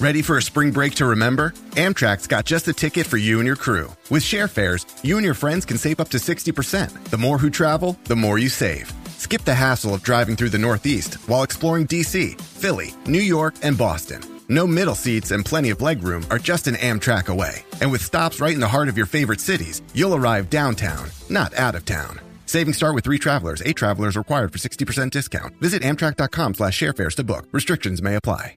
Ready for a spring break to remember? Amtrak's got just the ticket for you and your crew. With share fares, you and your friends can save up to 60%. The more who travel, the more you save. Skip the hassle of driving through the Northeast while exploring DC, Philly, New York, and Boston. No middle seats and plenty of legroom are just an Amtrak away. And with stops right in the heart of your favorite cities, you'll arrive downtown, not out of town. Savings start with three travelers. Eight travelers required for 60% discount. Visit amtrak.com slash sharefares to book. Restrictions may apply.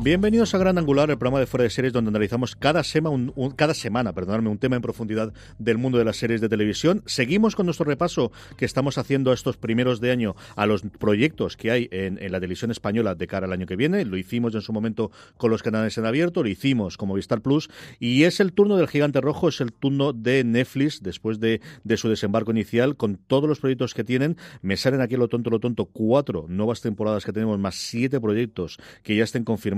Bienvenidos a Gran Angular, el programa de fuera de series donde analizamos cada, un, cada semana perdonadme, un tema en profundidad del mundo de las series de televisión. Seguimos con nuestro repaso que estamos haciendo estos primeros de año a los proyectos que hay en, la televisión española de cara al año que viene. Lo hicimos en su momento con los canales en abierto, lo hicimos como Vistar Plus y es el turno del gigante rojo, es el turno de Netflix después de, de su desembarco inicial con todos los proyectos que tienen. Me salen aquí lo tonto, lo tonto, cuatro nuevas temporadas que tenemos más siete proyectos que ya estén confirmados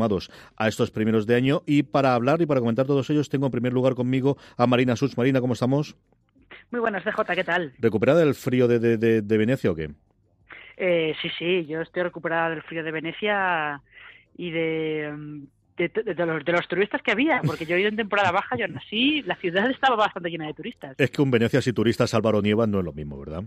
a estos primeros de año. Y para hablar y para comentar todos ellos, tengo en primer lugar conmigo a Marina Such. Marina, ¿cómo estamos? Muy buenas, DJ, ¿qué tal? ¿Recuperada del frío de, de, de, Venecia o qué? Eh, sí, sí, yo estoy recuperada del frío de Venecia y de, de, los, de los turistas que había, porque yo he ido en temporada baja, yo nací, la ciudad estaba bastante llena de turistas. Es que un Venecia sin turistas, Álvaro Nieva, no es lo mismo, ¿verdad?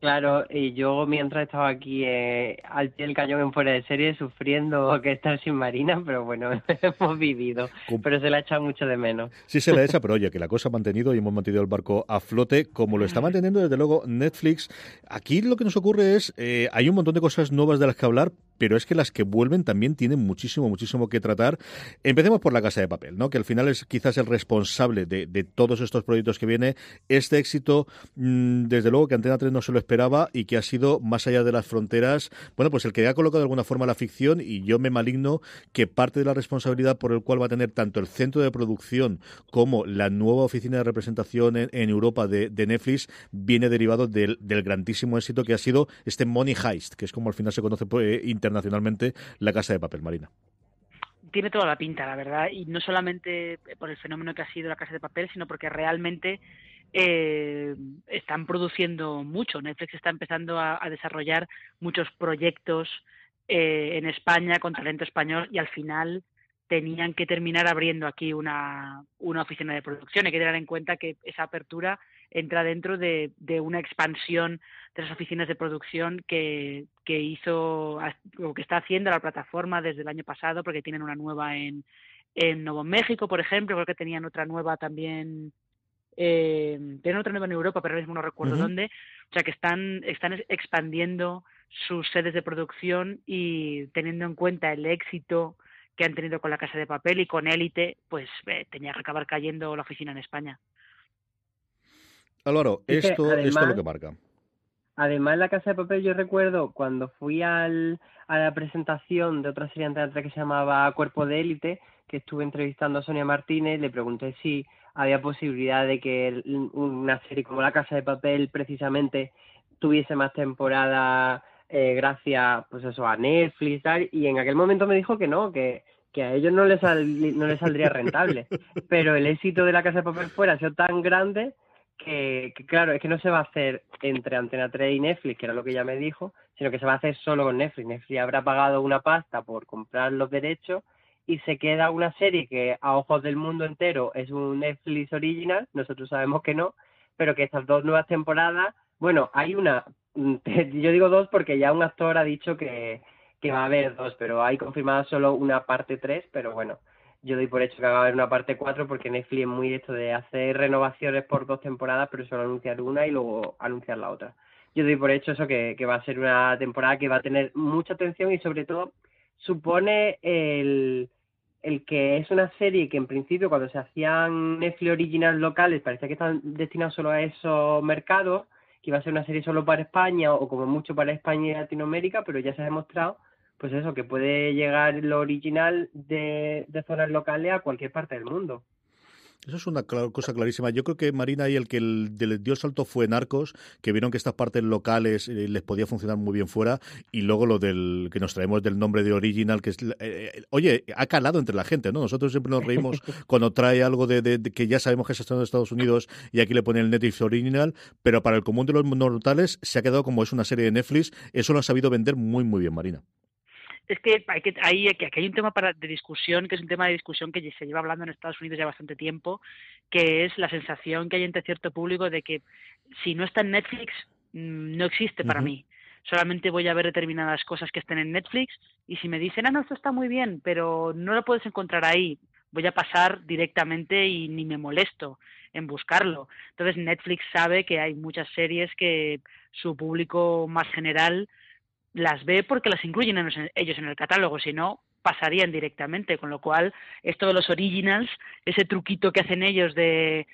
Claro, y yo mientras estaba aquí eh, al pie del cañón en fuera de serie sufriendo que estar sin Marina, pero bueno, hemos vivido, pero se la echa mucho de menos. Sí se la echa, pero oye, que la cosa ha mantenido y hemos mantenido el barco a flote, como lo está manteniendo desde luego Netflix. Aquí lo que nos ocurre es, eh, hay un montón de cosas nuevas de las que hablar, pero es que las que vuelven también tienen muchísimo, muchísimo que tratar. Empecemos por la Casa de Papel, ¿no? que al final es quizás el responsable de, todos estos proyectos que viene. Este éxito, mm, desde luego que Antena 3 no se lo esperaba y que ha sido más allá de las fronteras, bueno, pues el que ha colocado de alguna forma la ficción y yo me maligno que parte de la responsabilidad por el cual va a tener tanto el centro de producción como la nueva oficina de representación en, Europa de, Netflix viene derivado del, grandísimo éxito que ha sido este Money Heist, que es como al final se conoce por, eh, internacionalmente la Casa de Papel Marina tiene toda la pinta, la verdad, y no solamente por el fenómeno que ha sido la Casa de Papel, sino porque realmente eh, están produciendo mucho. Netflix está empezando a, desarrollar muchos proyectos eh, en España con talento español y al final tenían que terminar abriendo aquí una, una oficina de producción. Hay que tener en cuenta que esa apertura entra dentro de, de una expansión de las oficinas de producción que, que hizo o que está haciendo la plataforma desde el año pasado, porque tienen una nueva en, en Nuevo México, por ejemplo, creo que tenían otra nueva también, eh, tienen otra nueva en Europa, pero ahora mismo no recuerdo dónde, o sea que están, están expandiendo sus sedes de producción y teniendo en cuenta el éxito que han tenido con la Casa de Papel y con Élite, pues eh, tenía que acabar cayendo la oficina en España. Álvaro, esto, esto es lo que marca. Además, la Casa de Papel yo recuerdo cuando fui al, a la presentación de otra serie anterior que se llamaba Cuerpo de Élite, que estuve entrevistando a Sonia Martínez, le pregunté si había posibilidad de que una serie como La Casa de Papel precisamente tuviese más temporada eh, gracias pues eso a Netflix y tal, y en aquel momento me dijo que no, que, que a ellos no les, no les saldría rentable, pero el éxito de La Casa de Papel fuera ha sido tan grande que, claro, es que no se va a hacer entre Antena 3 y Netflix, que era lo que ella me dijo, sino que se va a hacer solo con Netflix. Netflix habrá pagado una pasta por comprar los derechos y se queda una serie que a ojos del mundo entero es un Netflix original, nosotros sabemos que no, pero que estas dos nuevas temporadas, bueno, hay una, yo digo dos porque ya un actor ha dicho que, que va a haber dos, pero hay confirmada solo una parte tres, pero bueno, yo doy por hecho que va a haber una parte 4 porque Netflix es muy esto de hacer renovaciones por dos temporadas, pero solo anunciar una y luego anunciar la otra. yo doy por hecho eso que, que va a ser una temporada que va a tener mucha atención y sobre todo supone el, el que es una serie que en principio cuando se hacían Netflix original locales parecía que estaban destinados solo a esos mercados, que iba a ser una serie solo para España o como mucho para España y Latinoamérica, pero ya se ha demostrado pues eso, que puede llegar lo original de, de zonas locales a cualquier parte del mundo. Eso es una cosa clarísima. Yo creo que Marina y el que les dio salto fue Narcos, que vieron que estas partes locales eh, les podía funcionar muy bien fuera, y luego lo del que nos traemos del nombre de Original, que es, eh, eh, oye, ha calado entre la gente, ¿no? Nosotros siempre nos reímos cuando trae algo de, que ya sabemos que es en Estados Unidos y aquí le pone el Netflix Original, pero para el común de los mortales se ha quedado como es una serie de Netflix, eso lo ha sabido vender muy, muy bien, Marina es que hay que hay, hay un tema para, de discusión que es un tema de discusión que se lleva hablando en Estados Unidos ya bastante tiempo que es la sensación que hay entre cierto público de que si no está en Netflix mm, no existe para mí. Solamente voy a ver determinadas cosas que estén en Netflix y si me dicen ah no esto está muy bien pero no lo puedes encontrar ahí voy a pasar directamente y ni me molesto en buscarlo entonces Netflix sabe que hay muchas series que su público más general las ve porque las incluyen ellos en el catálogo, si no, pasarían directamente, con lo cual esto de los originals, ese truquito que hacen ellos de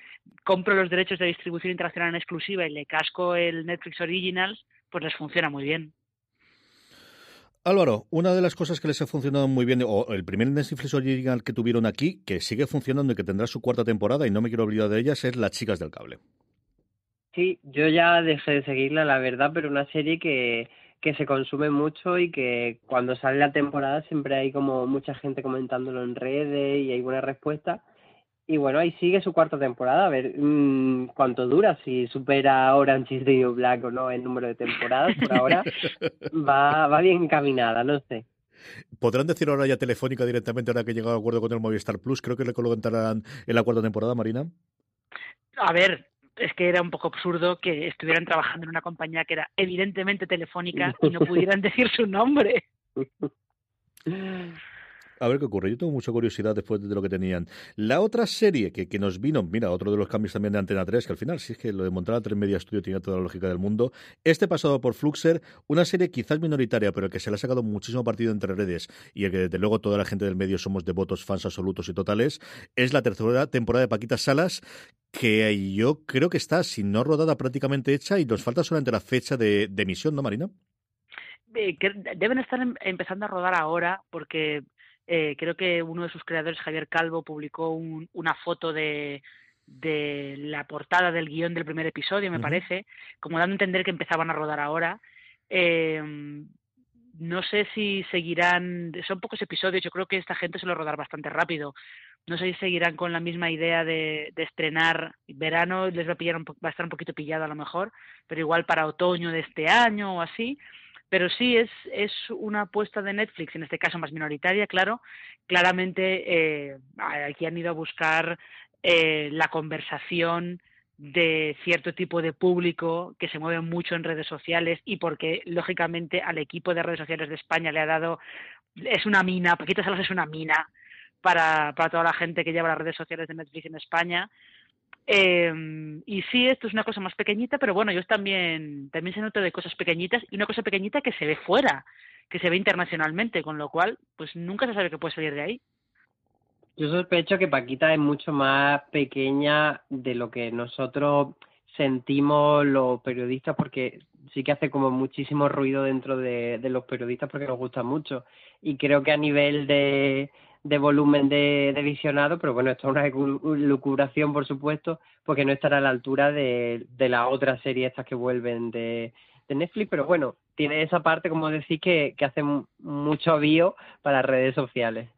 compro los derechos de distribución internacional en exclusiva y le casco el Netflix Originals, pues les funciona muy bien. Álvaro, una de las cosas que les ha funcionado muy bien, o el primer Netflix Original que tuvieron aquí, que sigue funcionando y que tendrá su cuarta temporada, y no me quiero olvidar de ellas, es Las Chicas del Cable. Sí, yo ya dejé de seguirla, la verdad, pero una serie que, que se consume mucho y que cuando sale la temporada siempre hay como mucha gente comentándolo en redes y hay buena respuesta. Y bueno, ahí sigue su cuarta temporada, a ver mmm, cuánto dura, si supera Orange is the New Black o no el número de temporadas, por ahora va, va bien encaminada, no sé. ¿Podrán decir ahora ya telefónica directamente ahora que llega a acuerdo con el Movistar Plus? Creo que le colocarán en la cuarta temporada, Marina. A ver, es que era un poco absurdo que estuvieran trabajando en una compañía que era evidentemente telefónica y no pudieran decir su nombre. A ver qué ocurre. Yo tengo mucha curiosidad después de lo que tenían. La otra serie que, que nos vino, mira, otro de los cambios también de Antena 3, que al final, si es que lo de Montana 3 Media Studio tiene toda la lógica del mundo. Este pasado por Fluxer, una serie quizás minoritaria, pero que se le ha sacado muchísimo partido entre redes y el que desde luego toda la gente del medio somos devotos, fans absolutos y totales, es la tercera temporada de Paquita Salas, que yo creo que está, si no rodada, prácticamente hecha y nos falta solamente la fecha de, emisión, ¿no, Marina? Eh, deben estar em, empezando a rodar ahora porque eh, creo que uno de sus creadores, Javier Calvo, publicó una foto de, de la portada del guion del primer episodio, me parece, como dando a entender que empezaban a rodar ahora. Eh, no sé si seguirán, son pocos episodios, yo creo que esta gente se lo rodar bastante rápido. No sé si seguirán con la misma idea de, de estrenar verano, les va a, pillar un, va a estar un poquito pillado a lo mejor, pero igual para otoño de este año o así pero sí es, es una apuesta de Netflix, en este caso más minoritaria, claro. Claramente eh, aquí han ido a buscar eh, la conversación de cierto tipo de público que se mueve mucho en redes sociales y porque lógicamente al equipo de redes sociales de España le ha dado es una mina, Paquita Salas es una mina para, para toda la gente que lleva las redes sociales de Netflix en España eh, y sí, esto es una cosa más pequeñita, pero bueno, yo también, también se nota de cosas pequeñitas y una cosa pequeñita que se ve fuera, que se ve internacionalmente, con lo cual, pues nunca se sabe qué puede salir de ahí. Yo sospecho que Paquita es mucho más pequeña de lo que nosotros sentimos los periodistas, porque sí que hace como muchísimo ruido dentro de, de los periodistas porque nos gusta mucho. Y creo que a nivel de, de volumen de, visionado, pero bueno, esto es una lucubración, por supuesto, porque no estará a la altura de, de las otras series estas que vuelven de, de Netflix, pero bueno, tiene esa parte, como decís, que, que hace mucho bio para redes sociales.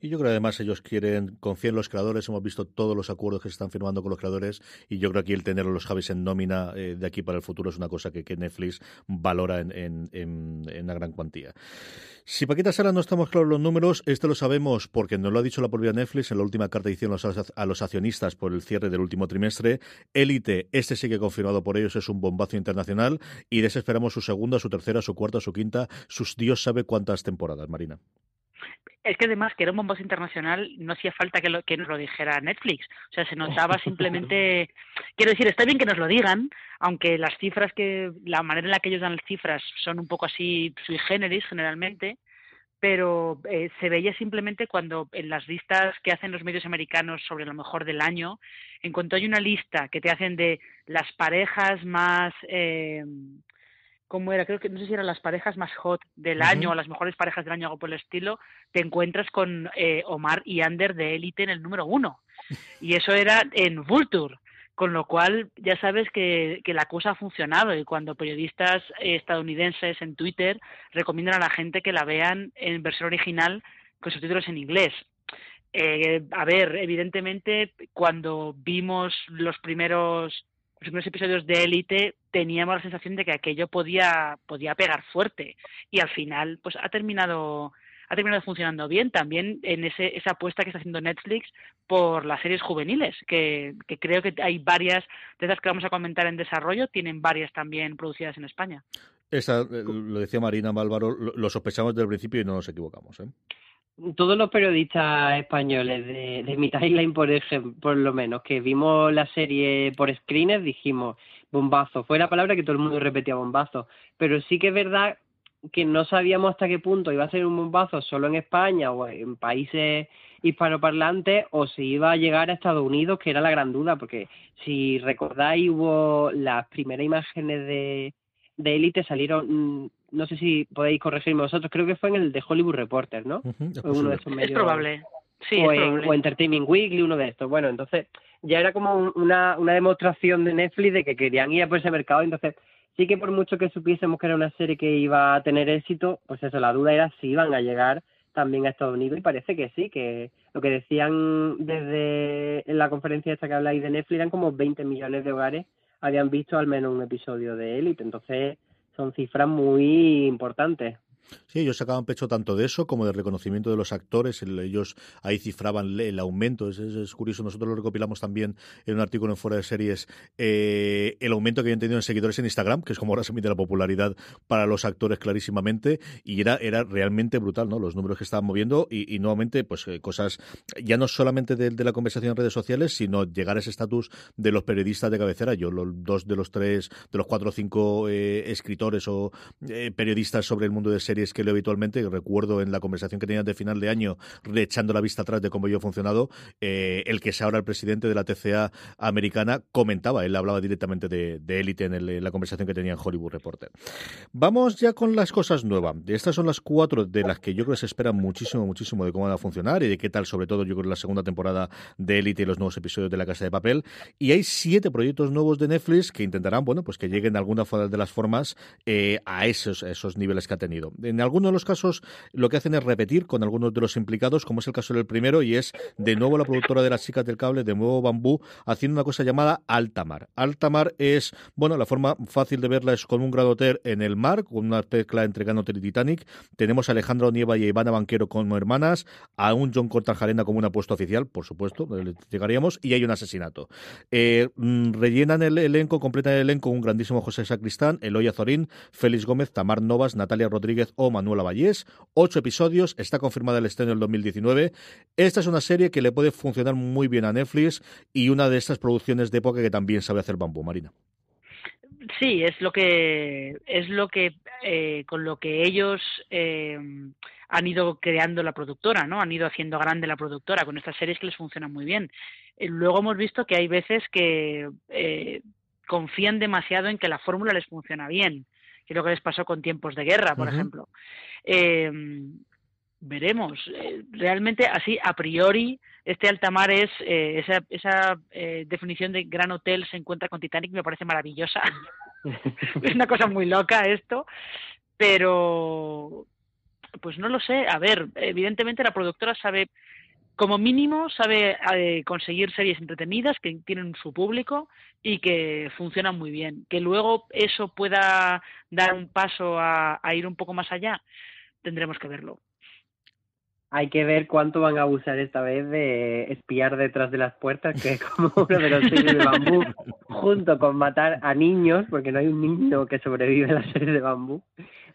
Y yo creo que además ellos quieren confiar en los creadores. Hemos visto todos los acuerdos que se están firmando con los creadores y yo creo que el tener los Javis en nómina eh, de aquí para el futuro es una cosa que, que Netflix valora en, una gran cuantía. Si Paquita Sala no estamos claros los números, esto lo sabemos porque nos lo ha dicho la propia Netflix en la última carta de hicieron a los accionistas por el cierre del último trimestre. Élite, este sí que confirmado por ellos, es un bombazo internacional y desesperamos su segunda, su tercera, su cuarta, su quinta, sus Dios sabe cuántas temporadas, Marina. Es que además que era un bombazo internacional no hacía falta que, lo, que nos lo dijera Netflix. O sea, se notaba simplemente... Quiero decir, está bien que nos lo digan, aunque las cifras que... La manera en la que ellos dan las cifras son un poco así sui generis generalmente, pero eh, se veía simplemente cuando en las listas que hacen los medios americanos sobre lo mejor del año, en cuanto hay una lista que te hacen de las parejas más... Eh, ¿cómo era? Creo que no sé si eran las parejas más hot del año o las mejores parejas del año, algo por el estilo, te encuentras con eh, Omar y Ander de Élite en el número uno. Y eso era en Vulture. Con lo cual, ya sabes que, que la cosa ha funcionado y cuando periodistas estadounidenses en Twitter recomiendan a la gente que la vean en versión original con subtítulos en inglés. Eh, a ver, evidentemente, cuando vimos los primeros los primeros episodios de Élite teníamos la sensación de que aquello podía, podía pegar fuerte y al final pues ha terminado ha terminado funcionando bien también en ese, esa apuesta que está haciendo Netflix por las series juveniles, que, que creo que hay varias de esas que vamos a comentar en desarrollo, tienen varias también producidas en España. Esa, eh, lo decía Marina Málvaro, lo sospechamos desde el principio y no nos equivocamos. ¿eh? Todos los periodistas españoles de, de mi timeline, por ejemplo, por lo menos, que vimos la serie por screeners, dijimos bombazo. Fue la palabra que todo el mundo repetía bombazo. Pero sí que es verdad que no sabíamos hasta qué punto iba a ser un bombazo solo en España o en países hispanoparlantes o si iba a llegar a Estados Unidos, que era la gran duda, porque si recordáis hubo las primeras imágenes de, de élite salieron mm, no sé si podéis corregirme vosotros, creo que fue en el de Hollywood Reporter, ¿no? es, uno de esos medios, es probable. Sí, o, es en, probable. o Entertainment Weekly, uno de estos. Bueno, entonces ya era como una, una demostración de Netflix de que querían ir a por ese mercado. Entonces, sí que por mucho que supiésemos que era una serie que iba a tener éxito, pues eso, la duda era si iban a llegar también a Estados Unidos y parece que sí, que lo que decían desde en la conferencia esta que habláis de Netflix eran como 20 millones de hogares habían visto al menos un episodio de Elite. Entonces, son cifras muy importantes. Sí, ellos sacaban pecho tanto de eso como del reconocimiento de los actores. ellos ahí cifraban el aumento. Es, curioso. Nosotros lo recopilamos también en un artículo en Fuera de Series. Eh, el aumento que habían tenido en seguidores en Instagram, que es como ahora se mide la popularidad para los actores clarísimamente. Y era, era realmente brutal, ¿no? Los números que estaban moviendo y, nuevamente, pues eh, cosas ya no solamente de, de, la conversación en redes sociales, sino llegar a ese estatus de los periodistas de cabecera. Yo, los dos de los tres, de los cuatro o cinco eh, escritores o periodistas sobre el mundo de series que leo habitualmente, recuerdo en la conversación que tenías de final de año, echando la vista atrás de cómo yo he funcionado, eh, el que es ahora el presidente de la TCA americana comentaba, él hablaba directamente de élite en, la conversación que tenía en Hollywood Reporter. Vamos ya con las cosas nuevas. Estas son las cuatro de las que yo creo que se espera muchísimo, muchísimo de cómo van a funcionar y de qué tal, sobre todo, yo creo, la segunda temporada de élite y los nuevos episodios de La Casa de Papel. Y hay siete proyectos nuevos de Netflix que intentarán, bueno, pues que lleguen de alguna de las formas eh, a esos, esos niveles que ha tenido. En algunos de los casos lo que hacen es repetir con algunos de los implicados, como es el caso del primero, y es de nuevo la productora de las chicas del cable, de nuevo Bambú, haciendo una cosa llamada Altamar. Altamar es, bueno, la forma fácil de verla es con un gradoter en el mar, con una tecla entre Ganoter y Titanic. Tenemos a Alejandro Nieva y a Ivana Banquero como hermanas, a un John Cortajarena como un apuesto oficial, por supuesto, llegaríamos, y hay un asesinato. Eh, rellenan el elenco, completan el elenco un grandísimo José Sacristán, Eloy Azorín, Félix Gómez, Tamar Novas, Natalia Rodríguez o Manuela Vallés. Ocho episodios, está confirmada el estreno del 2019. Esta es una serie que le puede funcionar muy bien a Netflix y una de estas producciones de época que también sabe hacer bambú, Marina. Sí, es lo que es lo que eh, con lo que ellos eh, han ido creando la productora, ¿no? Han ido haciendo grande la productora con estas series que les funcionan muy bien. Eh, luego hemos visto que hay veces que confían demasiado en que la fórmula les funciona bien, que es lo que les pasó con tiempos de guerra, por uh -huh. ejemplo. Eh, veremos. Eh, realmente, así, a priori, este altamar es eh, esa, esa eh, definición de gran hotel se encuentra con Titanic, me parece maravillosa. es una cosa muy loca esto, pero pues no lo sé. A ver, evidentemente la productora sabe como mínimo sabe eh, conseguir series entretenidas que tienen su público y que funcionan muy bien. Que luego eso pueda dar un paso a, ir un poco más allá, tendremos que verlo. Hay que ver cuánto van a abusar esta vez de espiar detrás de las puertas, que es como uno de los series de bambú, junto con matar a niños, porque no hay un niño que sobrevive a la serie de bambú.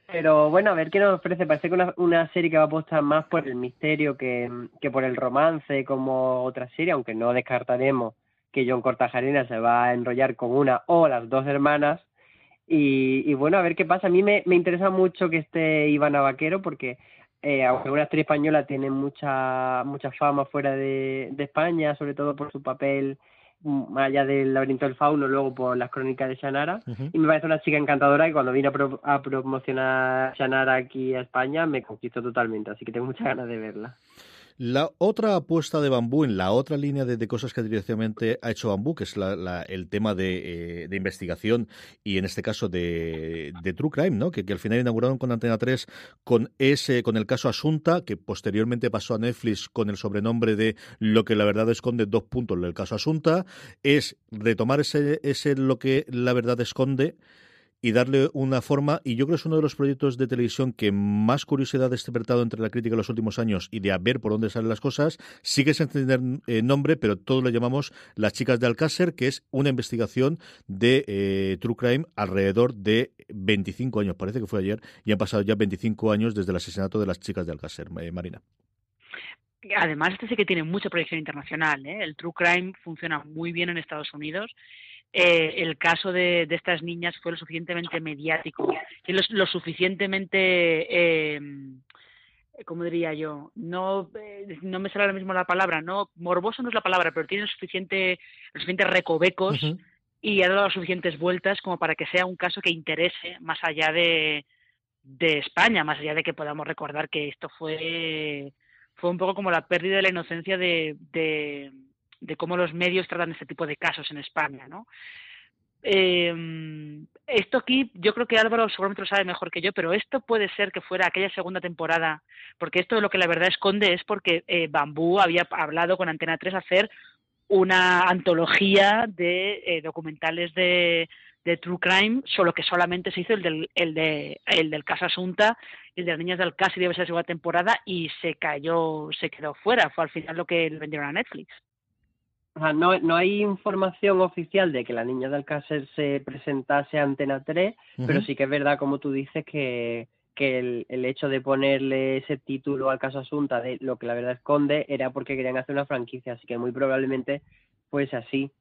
Pero bueno, a ver qué nos ofrece. Parece que una, una serie que va a apostar más por el misterio que, que por el romance como otra serie, aunque no descartaremos que John Cortajarena se va a enrollar con una o las dos hermanas. Y, y bueno, a ver qué pasa. A mí me, me interesa mucho que esté Ivana Vaquero porque eh, aunque una actriz española tiene mucha mucha fama fuera de, de España, sobre todo por su papel más allá del laberinto del fauno, luego por las crónicas de Shannara. Y me parece una chica encantadora y cuando vine a, pro a promocionar Shannara aquí a España me conquistó totalmente, así que tengo muchas ganas de verla. La otra apuesta de Bambú en la otra línea de, cosas que directamente ha hecho Bambú, que es el tema eh, de, investigación y en este caso de, True Crime, ¿no? Que, al final inauguraron con Antena 3 con ese, con el caso Asunta, que posteriormente pasó a Netflix con el sobrenombre de Lo que la verdad esconde, dos puntos del caso Asunta, es retomar ese, ese lo que la verdad esconde y darle una forma. Y yo creo que es uno de los proyectos de televisión que más curiosidad ha despertado entre la crítica en los últimos años y de a ver por dónde salen las cosas. Sigue sin tener eh, nombre, pero todos lo llamamos Las Chicas de Alcácer, que es una investigación de eh, True Crime alrededor de 25 años. Parece que fue ayer y han pasado ya 25 años desde el asesinato de las chicas de Alcácer, eh, Marina. Además, este sí que tiene mucha proyección internacional. El True Crime funciona muy bien en Estados Unidos eh, el caso de, estas niñas fue lo suficientemente mediático y lo, suficientemente, eh, ¿cómo diría yo? No, eh, no me sale ahora mismo la palabra, no morboso no es la palabra, pero tiene suficiente, los suficientes recovecos y ha dado suficientes vueltas como para que sea un caso que interese más allá de, de España, más allá de que podamos recordar que esto fue fue un poco como la pérdida de la inocencia de de cómo los medios tratan este tipo de casos en España, ¿no? Eh, esto aquí, yo creo que Álvaro seguramente lo sabe mejor que yo, pero esto puede ser que fuera aquella segunda temporada, porque esto de lo que la verdad esconde es porque eh, Bambú había hablado con Antena 3 hacer una antología de eh, documentales de, de, True Crime, solo que solamente se hizo el del, el de, el del caso Asunta, el de las niñas del caso y debe ser la segunda temporada, y se cayó, se quedó fuera, fue al final lo que le vendieron a Netflix no, no hay información oficial de que la niña de Alcácer se presentase a Antena 3, pero sí que es verdad, como tú dices, que, que el, el, hecho de ponerle ese título al caso Asunta de lo que la verdad esconde era porque querían hacer una franquicia, así que muy probablemente fuese así.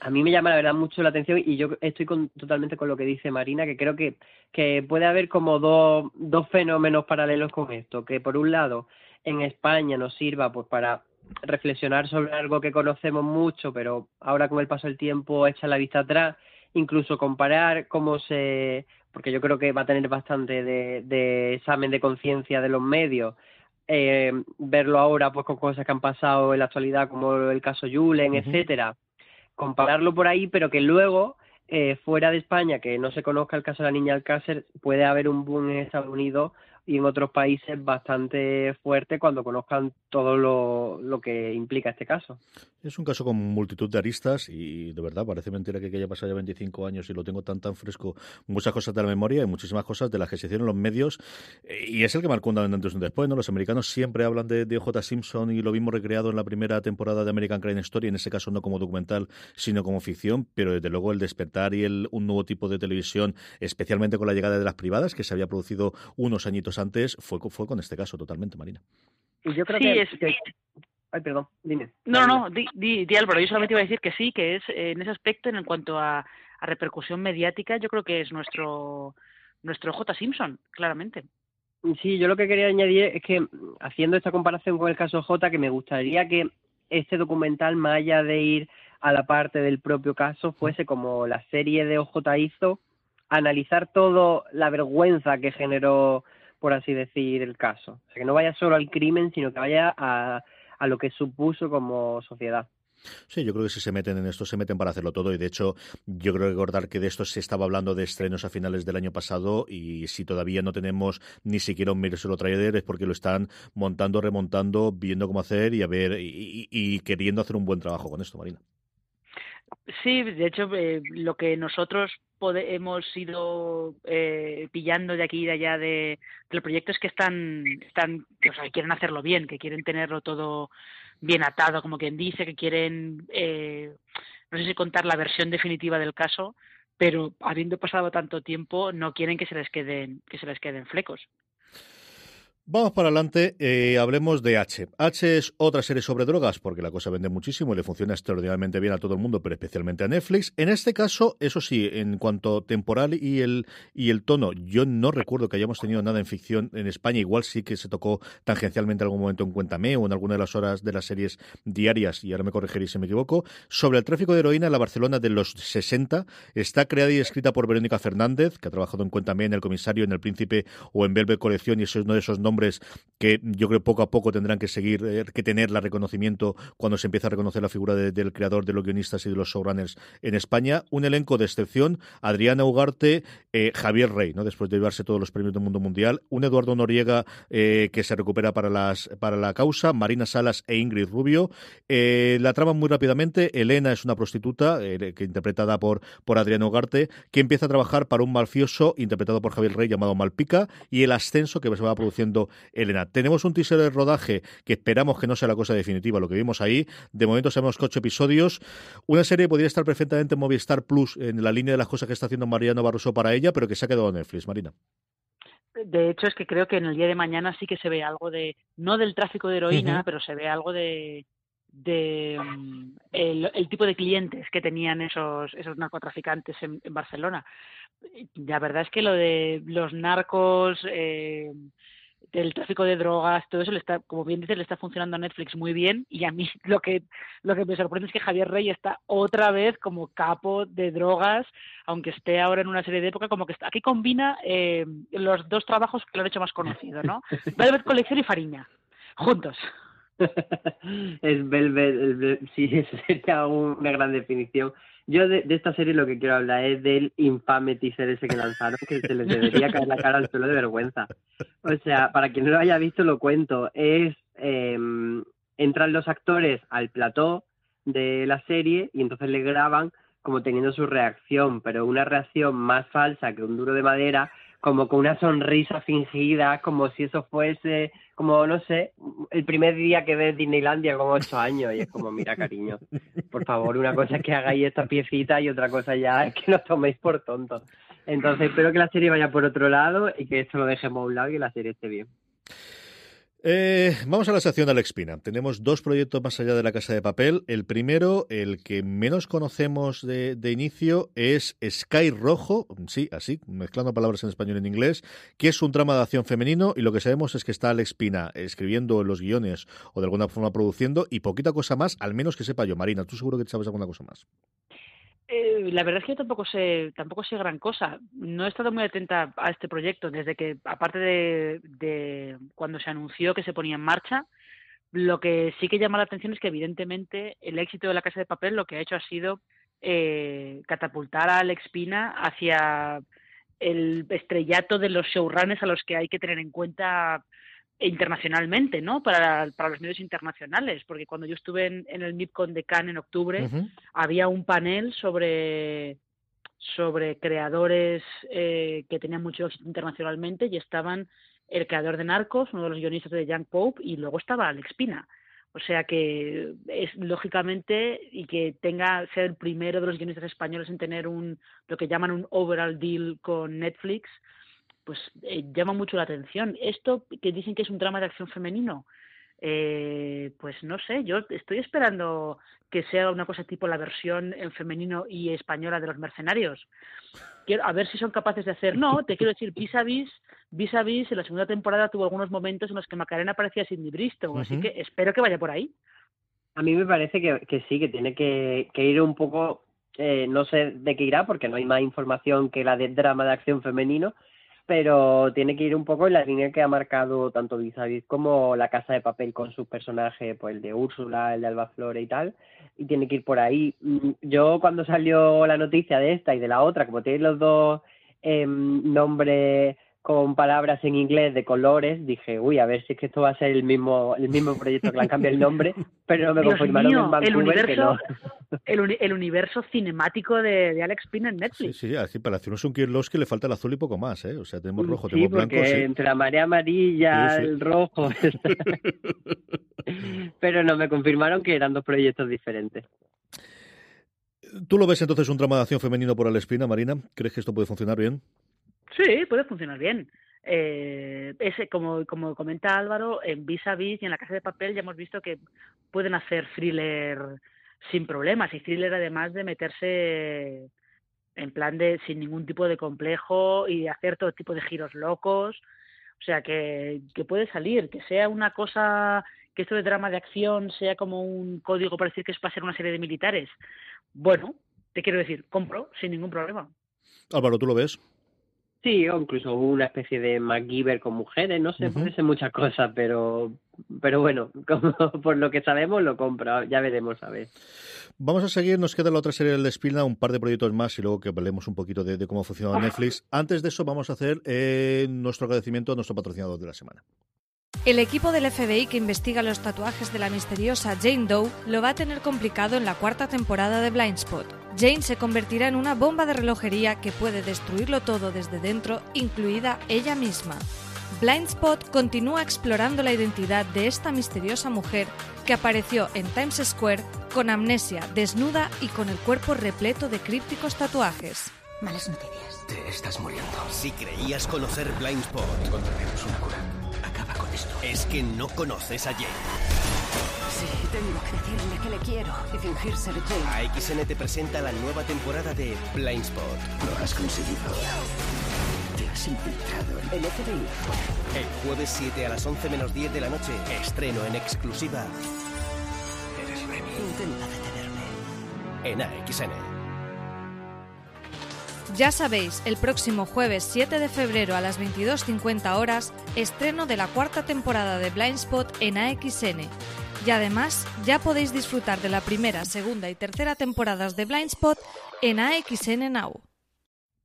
A mí me llama la verdad mucho la atención y yo estoy con, totalmente con lo que dice Marina, que creo que, que puede haber como dos, dos fenómenos paralelos con esto, que por un lado en España nos sirva pues para reflexionar sobre algo que conocemos mucho, pero ahora con el paso del tiempo echa la vista atrás, incluso comparar cómo se, porque yo creo que va a tener bastante de, de examen de conciencia de los medios, eh, verlo ahora pues con cosas que han pasado en la actualidad como el caso Julen, etcétera, compararlo por ahí, pero que luego eh, fuera de España que no se conozca el caso de la niña Alcácer puede haber un boom en Estados Unidos y en otros países bastante fuerte cuando conozcan todo lo, lo, que implica este caso. Es un caso con multitud de aristas y de verdad parece mentira que haya pasado ya 25 años y lo tengo tan tan fresco. Muchas cosas de la memoria y muchísimas cosas de las que se hicieron los medios eh, y es el que marcó un antes y un después. ¿no? Los americanos siempre hablan de, de J. Simpson y lo vimos recreado en la primera temporada de American Crime Story, en ese caso no como documental sino como ficción, pero desde luego el despertar y el, un nuevo tipo de televisión, especialmente con la llegada de las privadas que se había producido unos añitos antes, fue, fue con este caso totalmente, Marina. Y yo creo sí, que, es... Ay, perdón, dime. No, no, di, di, di, Álvaro, yo solamente iba a decir que sí, que es eh, en ese aspecto, en cuanto a, a repercusión mediática, yo creo que es nuestro nuestro J. Simpson, claramente. Sí, yo lo que quería añadir es que, haciendo esta comparación con el caso J, que me gustaría que este documental, más allá de ir a la parte del propio caso, fuese como la serie de OJ hizo, analizar todo la vergüenza que generó por así decir, el caso. O sea, que no vaya solo al crimen, sino que vaya a, a lo que supuso como sociedad. Sí, yo creo que si se meten en esto, se meten para hacerlo todo. Y de hecho, yo creo recordar que de esto se estaba hablando de estrenos a finales del año pasado. Y si todavía no tenemos ni siquiera un lo Trailer, es porque lo están montando, remontando, viendo cómo hacer y a ver, y, y queriendo hacer un buen trabajo con esto, Marina. Sí, de hecho, eh, lo que nosotros hemos ido eh, pillando de aquí y de allá de, del proyecto es que están, están, o sea, quieren hacerlo bien, que quieren tenerlo todo bien atado, como quien dice, que quieren, eh, no sé si contar la versión definitiva del caso, pero habiendo pasado tanto tiempo no quieren que se les queden que se les queden flecos. Vamos para adelante, eh, hablemos de H. H es otra serie sobre drogas, porque la cosa vende muchísimo y le funciona extraordinariamente bien a todo el mundo, pero especialmente a Netflix. En este caso, eso sí, en cuanto temporal y el, y el tono, yo no recuerdo que hayamos tenido nada en ficción en España. Igual sí que se tocó tangencialmente en algún momento en Cuéntame o en alguna de las horas de las series diarias, y ahora me corregiréis si me equivoco. Sobre el tráfico de heroína en la Barcelona de los 60, está creada y escrita por Verónica Fernández, que ha trabajado en Cuéntame, en El Comisario, en El Príncipe o en Velvet Colección, y eso es uno de esos nombres que yo creo poco a poco tendrán que seguir, eh, que tener el reconocimiento cuando se empieza a reconocer la figura del creador, de los guionistas y de los showrunners en España. Un elenco de excepción, Adriana Ugarte, eh, Javier Rey, ¿no? después de llevarse todos los premios del mundo mundial, un Eduardo Noriega eh, que se recupera para, las, para la causa, Marina Salas e Ingrid Rubio. la trama muy rápidamente, Elena es una prostituta, que interpretada por, por Adriana Ugarte, que empieza a trabajar para un mafioso interpretado por Javier Rey llamado Malpica, y el ascenso que se va produciendo Elena. Tenemos un teaser de rodaje que esperamos que no sea la cosa definitiva, lo que vimos ahí. De momento sabemos que ocho episodios. Una serie podría estar perfectamente en Movistar Plus, en la línea de las cosas que está haciendo Mariano Barroso para ella, pero que se ha quedado en Netflix, Marina. De hecho, es que creo que en el día de mañana sí que se ve algo de, no del tráfico de heroína, pero se ve algo de, de mm, el, tipo de clientes que tenían esos esos narcotraficantes en, en, Barcelona. La verdad es que lo de los narcos, eh, del tráfico de drogas, todo eso le está, como bien dices, le está funcionando a Netflix muy bien y a mí lo que lo que me sorprende es que Javier Rey está otra vez como capo de drogas, aunque esté ahora en una serie de época, como que está, aquí combina eh, los dos trabajos que lo han hecho más conocido, ¿no? Velvet Colección y Fariña, juntos. es Velvet, sí, eso sería una gran definición. Yo de, esta serie lo que quiero hablar es del infame teaser ese que lanzaron, que se les debería caer la cara al suelo de vergüenza. O sea, para quien no lo haya visto, lo cuento. Es eh, entran los actores al plató de la serie y entonces le graban como teniendo su reacción, pero una reacción más falsa que un duro de madera, como con una sonrisa fingida, como si eso fuese, como no sé, el primer día que ves Disneylandia con ocho años y es como, mira cariño, por favor, una cosa es que hagáis esta piecita y otra cosa ya es que nos toméis por tontos. Entonces espero que la serie vaya por otro lado y que esto lo dejemos a un lado y que la serie esté bien. Eh, vamos a la sección de Alex Pina. Tenemos dos proyectos más allá de la Casa de Papel. El primero, el que menos conocemos de, inicio, es Sky Rojo, sí, así, mezclando palabras en español y en inglés, que es un drama de acción femenino y lo que sabemos es que está Alex Pina escribiendo los guiones o de alguna forma produciendo y poquita cosa más, al menos que sepa yo. Marina, ¿tú seguro que sabes alguna cosa más? Eh, la verdad es que yo tampoco sé, tampoco sé gran cosa. No he estado muy atenta a este proyecto desde que, aparte de, cuando se anunció que se ponía en marcha, lo que sí que llama la atención es que evidentemente el éxito de la Casa de Papel lo que ha hecho ha sido eh, catapultar a Alex Pina hacia el estrellato de los showrunners a los que hay que tener en cuenta internacionalmente, ¿no? Para, para los medios internacionales, porque cuando yo estuve en, el MIPCON de Cannes en octubre, había un panel sobre sobre creadores eh, que tenían mucho éxito internacionalmente y estaban el creador de Narcos, uno de los guionistas de Young Pope, y luego estaba Alex Pina. O sea que es lógicamente y que tenga ser el primero de los guionistas españoles en tener un lo que llaman un overall deal con Netflix, pues eh, llama mucho la atención. Esto que dicen que es un drama de acción femenino, eh, pues no sé, yo estoy esperando que sea una cosa tipo la versión en femenino y española de los mercenarios. Quiero, a ver si son capaces de hacer. No, te quiero decir, vis a vis, vis a vis, en la segunda temporada tuvo algunos momentos en los que Macarena parecía Sidney Bristow, así que espero que vaya por ahí. A mí me parece que, que sí, que tiene que, que ir un poco, eh, no sé de qué irá, porque no hay más información que la de drama de acción femenino, pero tiene que ir un poco en la línea que ha marcado tanto Vis como La Casa de Papel con sus personajes, pues el de Úrsula, el de Alba y tal, y tiene que ir por ahí. Mm, yo cuando salió la noticia de esta y de la otra, como tienen los dos eh, nombres con palabras en inglés de colores, dije, uy, a ver si es que esto va a ser el mismo el mismo proyecto que le han cambiado el nombre, pero no me confirmaron en Vancouver el universo, que no. el, universo cinemático de, de, Alex Pina en Netflix. Sí, sí, así para hacernos un que le falta el azul y poco más, ¿eh? O sea, tenemos rojo, sí, tenemos blanco. Sí, entre la marea amarilla, el rojo. pero no, me confirmaron que eran dos proyectos diferentes. ¿Tú lo ves entonces un drama de acción femenino por Alespina, Marina? ¿Crees que esto puede funcionar bien? Sí, puede funcionar bien. Eh, ese, como, como comenta Álvaro, en Vis a Vis y en La Casa de Papel ya hemos visto que pueden hacer thriller sin problemas y thriller además de meterse en plan de sin ningún tipo de complejo y de hacer todo tipo de giros locos. O sea, que, que puede salir, que sea una cosa, que esto de drama de acción sea como un código para decir que es para ser una serie de militares. Bueno, te quiero decir, compro sin ningún problema. Álvaro, ¿tú lo ves? Sí, o incluso una especie de MacGyver con mujeres, no sé, puede ser muchas cosas, pero, pero bueno, como por lo que sabemos lo compro, ya veremos a ver. Vamos a seguir, nos queda la otra serie del Despilna, un par de proyectos más y luego que hablemos un poquito de, cómo funciona Netflix. Antes de eso vamos a hacer eh, nuestro agradecimiento a nuestro patrocinador de la semana. El equipo del FBI que investiga los tatuajes de la misteriosa Jane Doe lo va a tener complicado en la cuarta temporada de Blindspot. Jane se convertirá en una bomba de relojería que puede destruirlo todo desde dentro, incluida ella misma. Blindspot continúa explorando la identidad de esta misteriosa mujer que apareció en Times Square con amnesia, desnuda y con el cuerpo repleto de crípticos tatuajes. Malas noticias. Te estás muriendo. Si creías conocer Blindspot, encontraremos una cura. Esto. Es que no conoces a Jane. Sí, tengo que decirle que le quiero y fingir ser Jane. AXN te presenta la nueva temporada de Blindspot. Lo has conseguido. Te has infiltrado en el FBI. El jueves 7 a las 11 menos 10 de la noche, estreno en exclusiva. Eres Remy. Intenta detenerme. En AXN. Ya sabéis, el próximo jueves 7 de febrero a las 22.50 horas, estreno de la cuarta temporada de Blindspot en AXN. Y además, ya podéis disfrutar de la primera, segunda y tercera temporadas de Blindspot en AXN Now.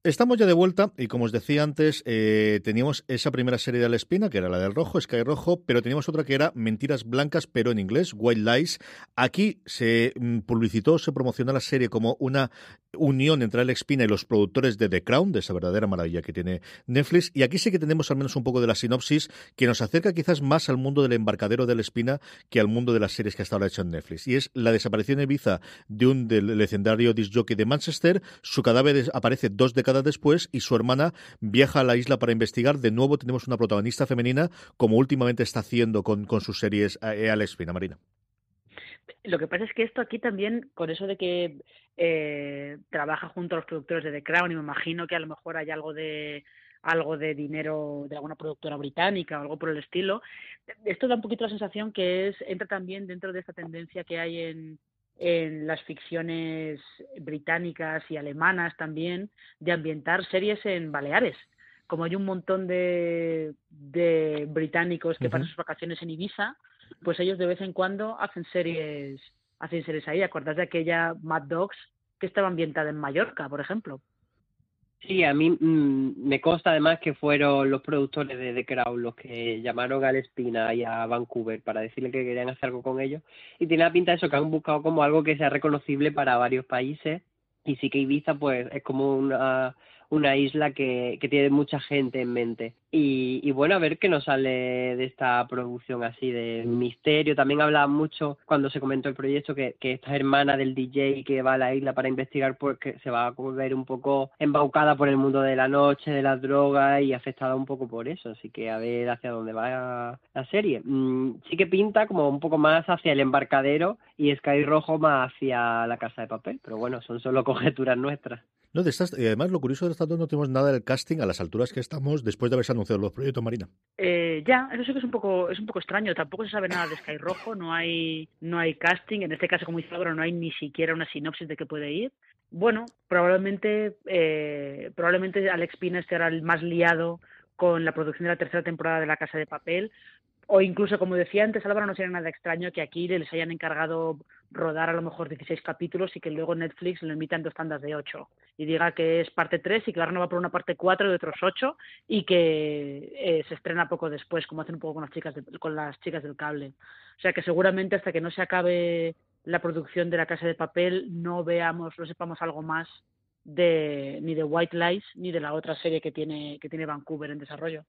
Estamos ya de vuelta y como os decía antes, eh, teníamos esa primera serie de la espina, que era la del rojo, Sky Rojo, pero teníamos otra que era Mentiras Blancas, pero en inglés, White Lies. Aquí se mm, publicitó, se promocionó la serie como una unión entre Alex Pina y los productores de The Crown, de esa verdadera maravilla que tiene Netflix. Y aquí sí que tenemos al menos un poco de la sinopsis que nos acerca quizás más al mundo del embarcadero de la espina que al mundo de las series que hasta ahora hecho en Netflix. Y es la desaparición en de un del legendario disc jockey de Manchester. Su cadáver aparece dos décadas después y su hermana viaja a la isla para investigar. De nuevo tenemos una protagonista femenina, como últimamente está haciendo con, con sus series eh, Alex Pina, Marina. Lo que pasa es que esto aquí también, con eso de que eh, trabaja junto a los productores de The Crown y me imagino que a lo mejor hay algo de algo de dinero de alguna productora británica o algo por el estilo. Esto da un poquito la sensación que es entra también dentro de esta tendencia que hay en, en las ficciones británicas y alemanas también de ambientar series en Baleares. Como hay un montón de, de británicos que pasan sus vacaciones en Ibiza, pues ellos de vez en cuando hacen series hacen series ahí. ¿Acordás de aquella Mad Dogs que estaba ambientada en Mallorca, por ejemplo? Sí, a mí mm, me consta además que fueron los productores de The Crown los que llamaron a Espina y a Vancouver para decirle que querían hacer algo con ellos. Y tiene la pinta de eso, que han buscado como algo que sea reconocible para varios países. Y sí que Ibiza, pues, es como una una isla que, que tiene mucha gente en mente. Y, y, bueno, a ver qué nos sale de esta producción así de misterio. También hablaba mucho cuando se comentó el proyecto que, que esta hermana del DJ que va a la isla para investigar, pues que se va a volver un poco embaucada por el mundo de la noche, de las drogas y afectada un poco por eso. Así que a ver hacia dónde va la serie. Mm, sí que pinta como un poco más hacia el embarcadero y Sky Rojo más hacia la casa de papel. Pero bueno, son solo conjeturas nuestras. No, de estas, y además lo curioso de dos no tenemos nada del casting a las alturas que estamos después de haberse anunciado los proyectos Marina. Eh, ya, eso sí que es un poco es un poco extraño. Tampoco se sabe nada de Sky Rojo, no hay no hay casting. En este caso, como dice Álvaro, no hay ni siquiera una sinopsis de qué puede ir. Bueno, probablemente eh, probablemente Alex Pina estará el más liado con la producción de la tercera temporada de La Casa de Papel, o incluso, como decía antes Álvaro, no sería nada extraño que aquí les hayan encargado rodar a lo mejor 16 capítulos y que luego Netflix lo emitan dos tandas de 8 y diga que es parte 3 y que la va por una parte 4 de otros 8 y que eh, se estrena poco después, como hacen un poco con las chicas con las chicas del cable. O sea que seguramente hasta que no se acabe la producción de la casa de papel no veamos, no sepamos algo más de ni de White Lies ni de la otra serie que tiene que tiene Vancouver en desarrollo.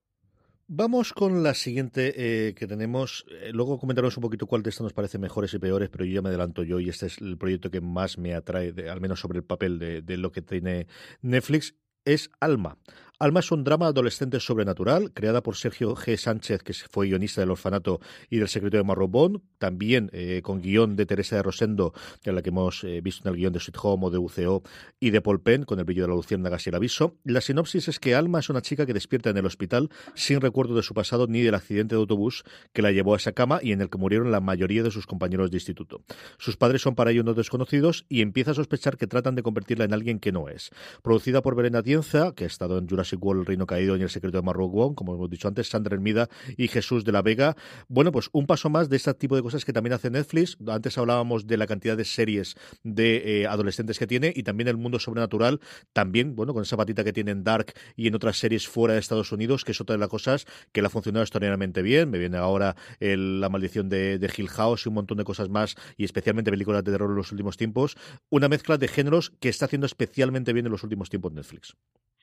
Vamos con la siguiente eh, que tenemos. Eh, luego comentaremos un poquito cuál de estas nos parece mejores y peores, pero yo ya me adelanto yo y este es el proyecto que más me atrae, al menos sobre el papel de, de lo que tiene Netflix, es Alma. Alma es un drama adolescente sobrenatural, creada por Sergio G. Sánchez, que fue guionista del Orfanato y del Secreto de Marrobón, también eh, con guion de Teresa de Rosendo, es la que hemos eh, visto en el guion de Sweet Home o de UCO, y de Paul Penn, con el brillo de la luciérnagas y el aviso. La sinopsis es que Alma es una chica que despierta en el hospital sin recuerdo de su pasado ni del accidente de autobús que la llevó a esa cama y en el que murieron la mayoría de sus compañeros de instituto. Sus padres son para ello unos desconocidos y empieza a sospechar que tratan de convertirla en alguien que no es. Producida por Verena Tienza, que ha estado en Jurassic World, El Reino Caído y El Secreto de Marrocos, como hemos dicho antes, Sandra Hermida y Jesús de la Vega. Bueno, pues un paso más de este tipo de cosas que también hace Netflix. Antes hablábamos de la cantidad de series de eh, adolescentes que tiene y también el mundo sobrenatural, también, bueno, con esa patita que tiene en Dark y en otras series fuera de Estados Unidos, que es otra de las cosas que le ha funcionado extraordinariamente bien. Me viene ahora La Maldición de, de Hill House y un montón de cosas más, y especialmente películas de terror en los últimos tiempos. Una mezcla de géneros que está haciendo especialmente bien en los últimos tiempos Netflix.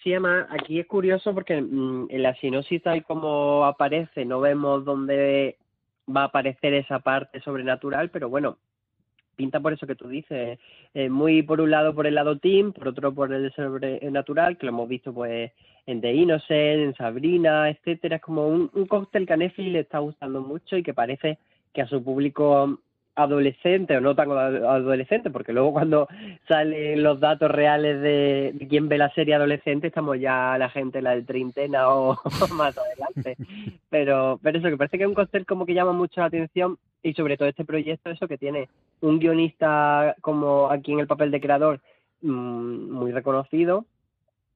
Sí, aquí es curioso porque mm, en la sinopsis tal como aparece, no vemos dónde va a aparecer esa parte sobrenatural, pero bueno, pinta por eso que tú dices, eh, muy por un lado por el lado team, por otro por el sobrenatural, que lo hemos visto pues en The Innocent, en Sabrina, etcétera, es como un, un cóctel que a Netflix le está gustando mucho y que parece que a su público adolescente o no tan adolescente, porque luego cuando salen los datos reales de, quién ve la serie adolescente, estamos ya la gente, la del treintena o, más adelante. Pero, pero eso, que parece que es un cóctel como que llama mucho la atención y sobre todo este proyecto, eso que tiene un guionista como aquí en el papel de creador mm, muy reconocido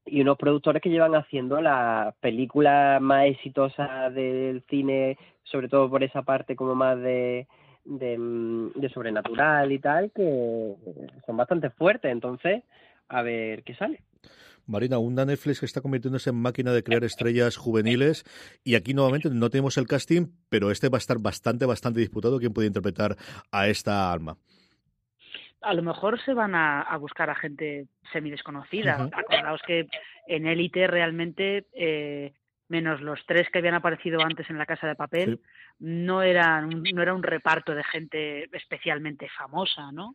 y unos productores que llevan haciendo las películas más exitosas del cine, sobre todo por esa parte como más de de, de sobrenatural y tal que son bastante fuertes. Entonces, a ver qué sale. Marina, una Netflix que está convirtiéndose en máquina de crear estrellas juveniles y aquí nuevamente no tenemos el casting, pero este va a estar bastante, bastante disputado. ¿Quién puede interpretar a esta alma? A lo mejor se van a, buscar a gente semi desconocida. Acordaos que en Élite realmente eh, menos los tres que habían aparecido antes en la Casa de Papel, no, eran, no era un reparto de gente especialmente famosa, ¿no?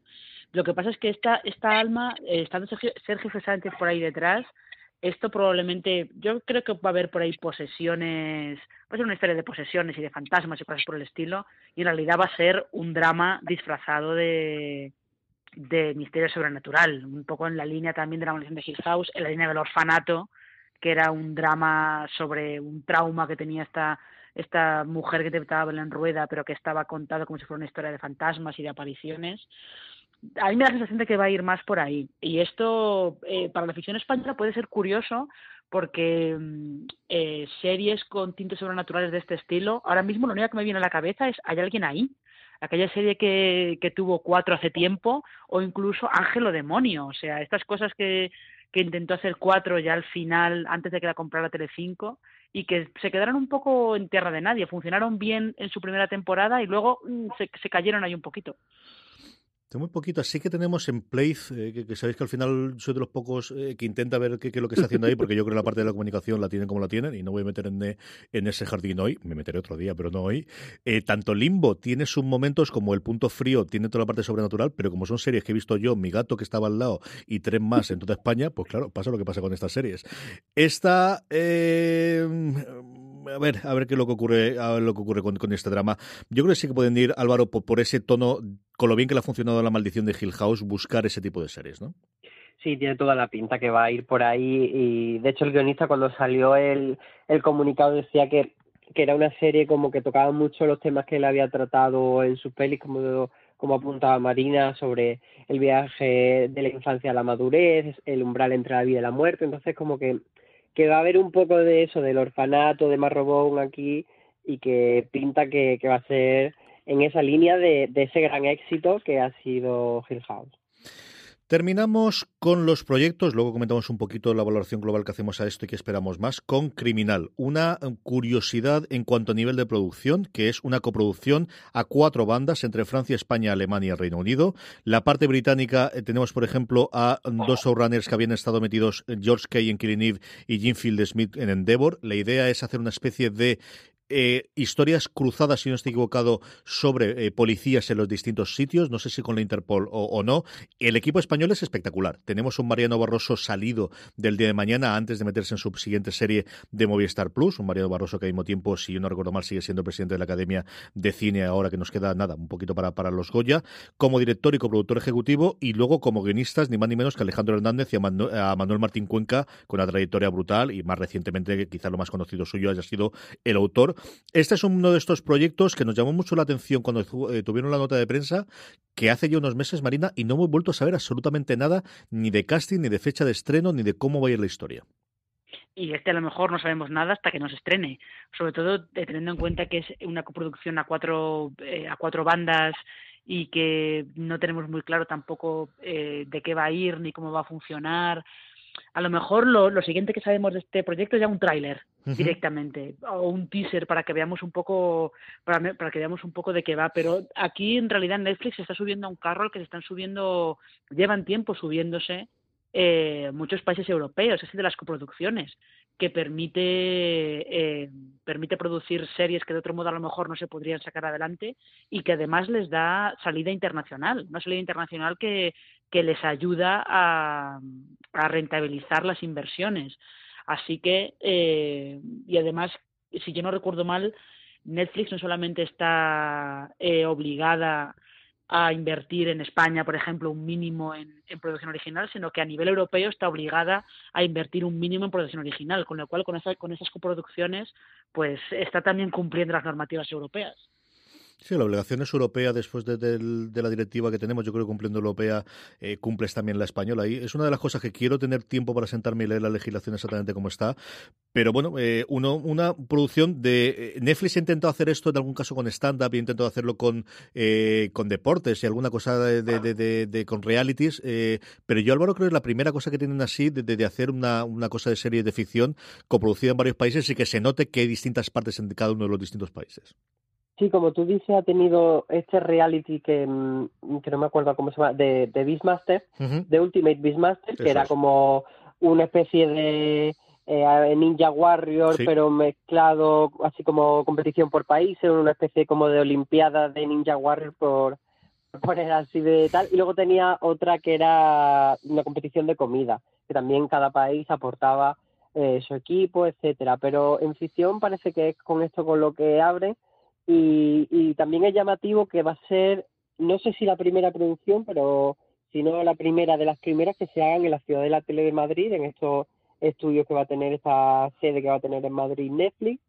Lo que pasa es que esta, esta alma, eh, estando Sergio, Sergio Sánchez por ahí detrás, esto probablemente, yo creo que va a haber por ahí posesiones, va a ser una historia de posesiones y de fantasmas y cosas por el estilo, y en realidad va a ser un drama disfrazado de, de misterio sobrenatural, un poco en la línea también de la maldición de Hill House, en la línea del orfanato, que era un drama sobre un trauma que tenía esta esta mujer que interpretaba en Rueda, pero que estaba contado como si fuera una historia de fantasmas y de apariciones. A mí me da la sensación de que va a ir más por ahí. Y esto, eh, para la ficción española, puede ser curioso porque mm, eh, series con tintes sobrenaturales de este estilo, ahora mismo lo único que me viene a la cabeza es ¿hay alguien ahí? aquella serie que, que tuvo cuatro hace tiempo, o incluso Ángel o Demonio, o sea, estas cosas que, que intentó hacer cuatro ya al final, antes de que la comprara Telecinco, y que se quedaron un poco en tierra de nadie. Funcionaron bien en su primera temporada y luego mm, se, se cayeron ahí un poquito muy poquito. Así que tenemos en Play, eh, que, sabéis que al final soy de los pocos eh, que intenta ver qué, es lo que está haciendo ahí, porque yo creo que la parte de la comunicación la tienen como la tienen y no voy a meter en, en ese jardín hoy. Me meteré otro día, pero no hoy. Eh, tanto Limbo tiene sus momentos como El Punto Frío tiene toda la parte sobrenatural, pero como son series que he visto yo, mi gato que estaba al lado y tres más en toda España, pues claro, pasa lo que pasa con estas series. Esta a ver, a ver qué es lo que ocurre, a ver lo que ocurre con, este drama. Yo creo que sí que pueden ir, Álvaro, por, ese tono, con lo bien que le ha funcionado la maldición de Hill House, buscar ese tipo de series, ¿no? Sí, tiene toda la pinta que va a ir por ahí y de hecho el guionista cuando salió el, el comunicado decía que, que era una serie como que tocaba mucho los temas que él había tratado en sus pelis, como, como apuntaba Marina, sobre el viaje de la infancia a la madurez, el umbral entre la vida y la muerte, entonces como que que va a haber un poco de eso, del orfanato de Marrobón aquí y que pinta que, va a ser en esa línea de, ese gran éxito que ha sido Hill House. Terminamos con los proyectos, luego comentamos un poquito la valoración global que hacemos a esto y que esperamos más, con Criminal. Una curiosidad en cuanto a nivel de producción, que es una coproducción a cuatro bandas entre Francia, España, Alemania y Reino Unido. La parte británica eh, tenemos, por ejemplo, a dos showrunners que habían estado metidos, eh, George Kay en Killing y Jim Field Smith en Endeavour. La idea es hacer una especie de eh, historias cruzadas, si no estoy equivocado, sobre eh, policías en los distintos sitios, no sé si con la Interpol o, no. El equipo español es espectacular. Tenemos un Mariano Barroso salido del día de mañana antes de meterse en su siguiente serie de Movistar Plus, un Mariano Barroso que al mismo tiempo, si yo no recuerdo mal, sigue siendo presidente de la Academia de Cine ahora que nos queda nada, un poquito para, para los Goya, como director y coproductor ejecutivo y luego como guionistas, ni más ni menos que Alejandro Hernández y a, Manuel Martín Cuenca con una trayectoria brutal y más recientemente, quizá lo más conocido suyo haya sido el autor este es uno de estos proyectos que nos llamó mucho la atención cuando eh, tuvieron la nota de prensa, que hace ya unos meses, Marina, y no hemos vuelto a saber absolutamente nada, ni de casting, ni de fecha de estreno, ni de cómo va a ir la historia. Y este a lo mejor no sabemos nada hasta que nos estrene, sobre todo eh, teniendo en cuenta que es una coproducción a cuatro eh, a cuatro bandas y que no tenemos muy claro tampoco de qué va a ir ni cómo va a funcionar a lo mejor lo, lo siguiente que sabemos de este proyecto es ya un tráiler directamente o un teaser para que veamos un poco para, para, que veamos un poco de qué va pero aquí en realidad Netflix está subiendo a un carro al que se están subiendo llevan tiempo subiéndose eh, muchos países europeos es de las coproducciones que permite eh, permite producir series que de otro modo a lo mejor no se podrían sacar adelante y que además les da salida internacional una salida internacional que que les ayuda a rentabilizar las inversiones. Así que, eh, y además, si yo no recuerdo mal, Netflix no solamente está eh, obligada a invertir en España, por ejemplo, un mínimo en, producción original, sino que a nivel europeo está obligada a invertir un mínimo en producción original, con lo cual con, esa, con esas coproducciones pues está también cumpliendo las normativas europeas. Sí, la obligación es europea después de, la directiva que tenemos. Yo creo que cumpliendo europea eh, cumples también la española. Y es una de las cosas que quiero tener tiempo para sentarme y leer la legislación exactamente como está. Pero bueno, eh, uno, una producción de. Eh, Netflix ha intentado hacer esto en algún caso con stand-up ha intentado hacerlo con, con deportes y alguna cosa de, de, con realities. pero yo, Álvaro, creo que es la primera cosa que tienen así de, hacer una, una cosa de serie de ficción coproducida en varios países y que se note que hay distintas partes en cada uno de los distintos países. Sí, como tú dices, ha tenido este reality que, mm, que no me acuerdo cómo se llama, de, de Beastmaster, de Ultimate Beastmaster, que era como una especie de eh, Ninja Warrior, pero mezclado así como competición por países, una especie como de Olimpiada de Ninja Warrior por, poner así de tal. Y luego tenía otra que era una competición de comida, que también cada país aportaba eh, su equipo, etcétera. Pero en ficción parece que es con esto con lo que abre y, y también es llamativo que va a ser, no sé si la primera producción, pero si no la primera de las primeras que se hagan en la Ciudad de la Tele de Madrid, en estos estudios que va a tener esta sede que va a tener en Madrid Netflix.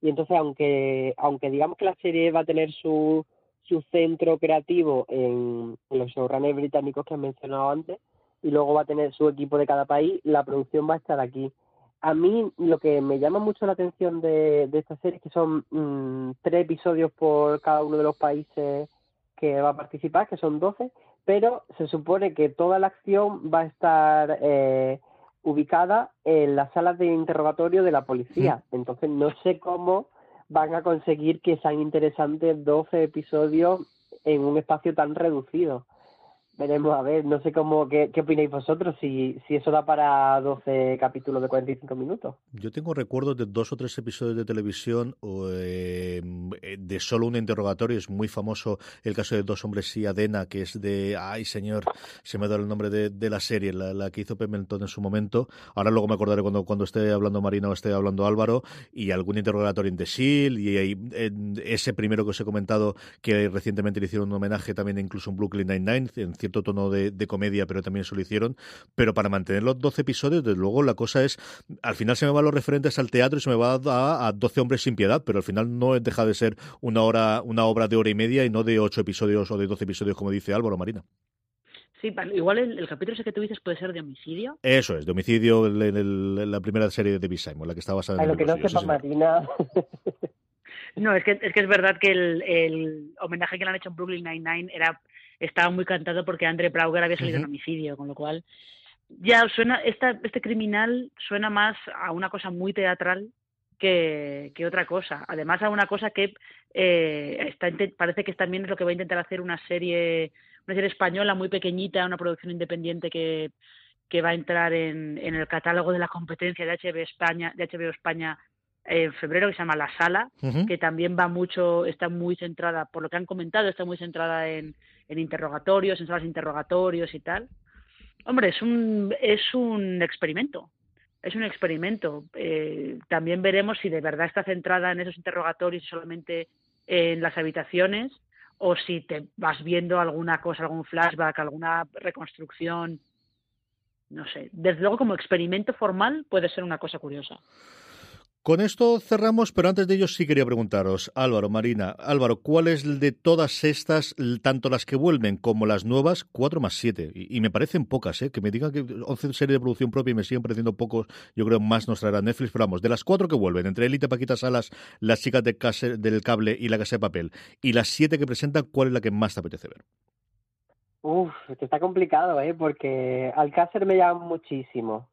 Y entonces, aunque, aunque digamos que la serie va a tener su, su centro creativo en, los showrunners británicos que han mencionado antes, y luego va a tener su equipo de cada país, la producción va a estar aquí a mí lo que me llama mucho la atención de, esta serie es que son mm, tres episodios por cada uno de los países que va a participar, que son doce, pero se supone que toda la acción va a estar eh, ubicada en las salas de interrogatorio de la policía. Entonces no sé cómo van a conseguir que sean interesantes 12 episodios en un espacio tan reducido. Veremos, a ver, no sé cómo, qué, qué opináis vosotros, si, si eso da para 12 capítulos de 45 minutos. Yo tengo recuerdos de dos o tres episodios de televisión eh, de solo un interrogatorio. Es muy famoso el caso de Dos Hombres y Adena, que es de, ay señor, se me ha dado el nombre de, de la serie, la, que hizo Pemelton en su momento. Ahora luego me acordaré cuando, cuando esté hablando Marina o esté hablando Álvaro, y algún interrogatorio en The Shield, y, y ese primero que os he comentado, que recientemente le hicieron un homenaje también incluso en Brooklyn Nine-Nine, en cierto tono de, comedia, pero también se lo hicieron. Pero para mantener los 12 episodios, desde luego, la cosa es, al final se me van los referentes al teatro y se me va a, a 12 hombres sin piedad, pero al final no deja de ser una hora, una obra de hora y media y no de 8 episodios o de 12 episodios, como dice Álvaro Marina. Sí, igual el, capítulo ese que tú dices puede ser de homicidio. Eso es, de homicidio en, la primera serie de David Simon, la que está basada en lo que no sepa Marina. No, es que, es que es verdad que el, el homenaje que le han hecho en Brooklyn Nine-Nine era estaba muy cantado porque Andre Brauger había salido en homicidio, con lo cual ya suena, esta, este criminal suena más a una cosa muy teatral que, que otra cosa. Además a una cosa que eh, está, parece que también es lo que va a intentar hacer una serie, una serie española muy pequeñita, una producción independiente que, que va a entrar en, en el catálogo de la competencia de HBO España, de HBO España en febrero que se llama La Sala, que también va mucho, está muy centrada, por lo que han comentado, está muy centrada en, en interrogatorios, en salas de interrogatorios y tal. Hombre, es un, es un experimento, es un experimento. Eh, también veremos si de verdad está centrada en esos interrogatorios solamente en las habitaciones o si te vas viendo alguna cosa, algún flashback, alguna reconstrucción. No sé. Desde luego, como experimento formal, puede ser una cosa curiosa. Con esto cerramos, pero antes de ello sí quería preguntaros, Álvaro, Marina, Álvaro, ¿cuál es de todas estas, tanto las que vuelven como las nuevas, cuatro más siete? Y, me parecen pocas, ¿eh? Que me digan que 11 series de producción propia y me siguen pareciendo pocos, yo creo más nos traerá Netflix, pero vamos, de las cuatro que vuelven, entre Elite, Paquita Salas, las chicas de del cable y la casa de papel, y las siete que presentan, ¿cuál es la que más te apetece ver? Uf, está complicado, ¿eh? Porque Alcácer me llama muchísimo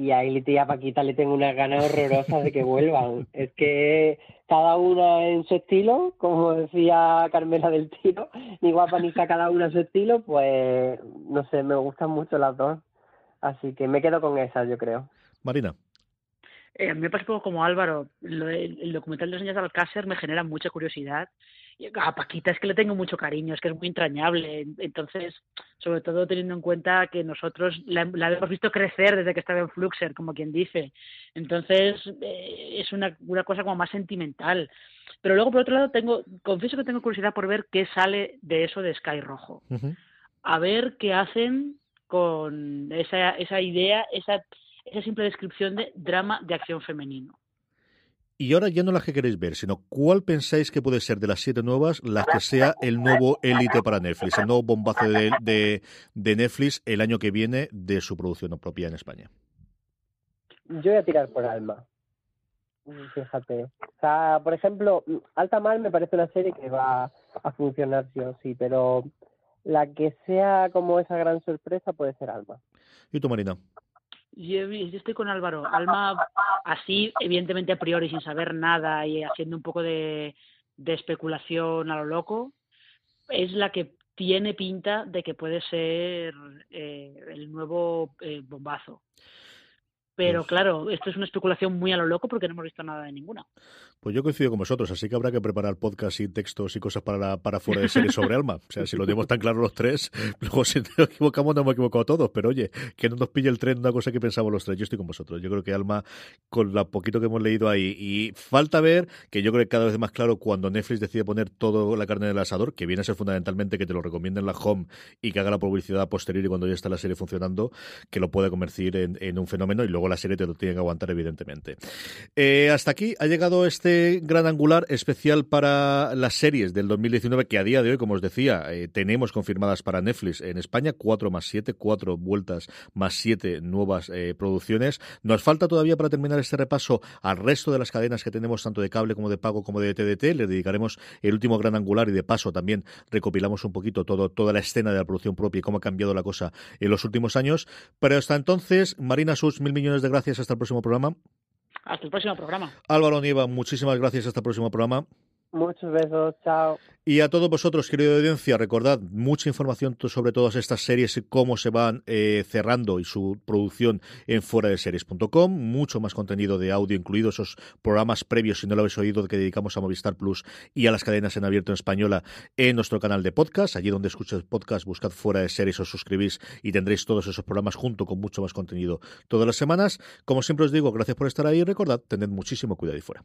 y a Elite y a Paquita le tengo unas ganas horrorosas de que vuelvan. Es que cada una en su estilo, como decía Carmela del Tiro, ni guapa ni cada una en su estilo, pues no sé, me gustan mucho las dos. Así que me quedo con esas, yo creo. Marina. Eh, a mí me pasa un poco como Álvaro. el, documental de los años de Alcácer me genera mucha curiosidad a Paquita es que le tengo mucho cariño, es que es muy entrañable. Entonces, sobre todo teniendo en cuenta que nosotros la, hemos visto crecer desde que estaba en Fluxer, como quien dice. Entonces, eh, es una, una cosa como más sentimental. Pero luego, por otro lado, tengo, confieso que tengo curiosidad por ver qué sale de eso de Sky Rojo. A ver qué hacen con esa, esa idea, esa, esa simple descripción de drama de acción femenino. Y ahora ya no las que queréis ver, sino cuál pensáis que puede ser de las siete nuevas la que sea el nuevo élite para Netflix, el nuevo bombazo de, de, Netflix el año que viene de su producción propia en España. Yo voy a tirar por Alma. Fíjate. O sea, por ejemplo, Alta Mar me parece una serie que va a funcionar sí o sí, pero la que sea como esa gran sorpresa puede ser Alma. ¿Y tú, Marina? Yo, estoy con Álvaro. Alma, así, evidentemente a priori, sin saber nada y haciendo un poco de, especulación a lo loco, es la que tiene pinta de que puede ser eh, el nuevo eh, bombazo. Pero pues claro, esto es una especulación muy a lo loco porque no hemos visto nada de ninguna. Pues yo coincido con vosotros, así que habrá que preparar podcast y textos y cosas para, para fuera de serie sobre Alma. O sea, si lo tenemos tan claro los tres, luego si nos equivocamos no hemos equivocado todos, pero oye, que no nos pille el tren una cosa que pensamos los tres. Yo estoy con vosotros. Yo creo que Alma, con lo poquito que hemos leído ahí, y falta ver, que yo creo que cada vez más claro cuando Netflix decide poner todo la carne en el asador, que viene a ser fundamentalmente que te lo recomienden la home y que haga la publicidad posterior y cuando ya está la serie funcionando, que lo pueda convertir en, en un fenómeno y luego la serie te lo tiene que aguantar, evidentemente. Eh, hasta aquí ha llegado este gran angular especial para las series del 2019 que a día de hoy, como os decía, eh, tenemos confirmadas para Netflix en España, 4 más 7, 4 vueltas más 7 nuevas eh, producciones. Nos falta todavía para terminar este repaso al resto de las cadenas que tenemos, tanto de cable como de pago como de TDT. Le dedicaremos el último gran angular y de paso también recopilamos un poquito todo, toda la escena de la producción propia y cómo ha cambiado la cosa en los últimos años. Pero hasta entonces, Marina Sus, mil millones de gracias. Hasta el próximo programa. Hasta el próximo programa. Álvaro Nieva, muchísimas gracias. Hasta el próximo programa. Muchos besos, chao. Y a todos vosotros, querida audiencia, recordad mucha información sobre todas estas series y cómo se van eh, cerrando y su producción en fuera de series.com. Mucho más contenido de audio, incluidos esos programas previos, si no lo habéis oído, que dedicamos a Movistar Plus y a las cadenas en abierto en española en nuestro canal de podcast. Allí donde escucháis podcast, buscad fuera de series, os suscribís y tendréis todos esos programas junto con mucho más contenido todas las semanas. Como siempre os digo, gracias por estar ahí y recordad, tened muchísimo cuidado y fuera.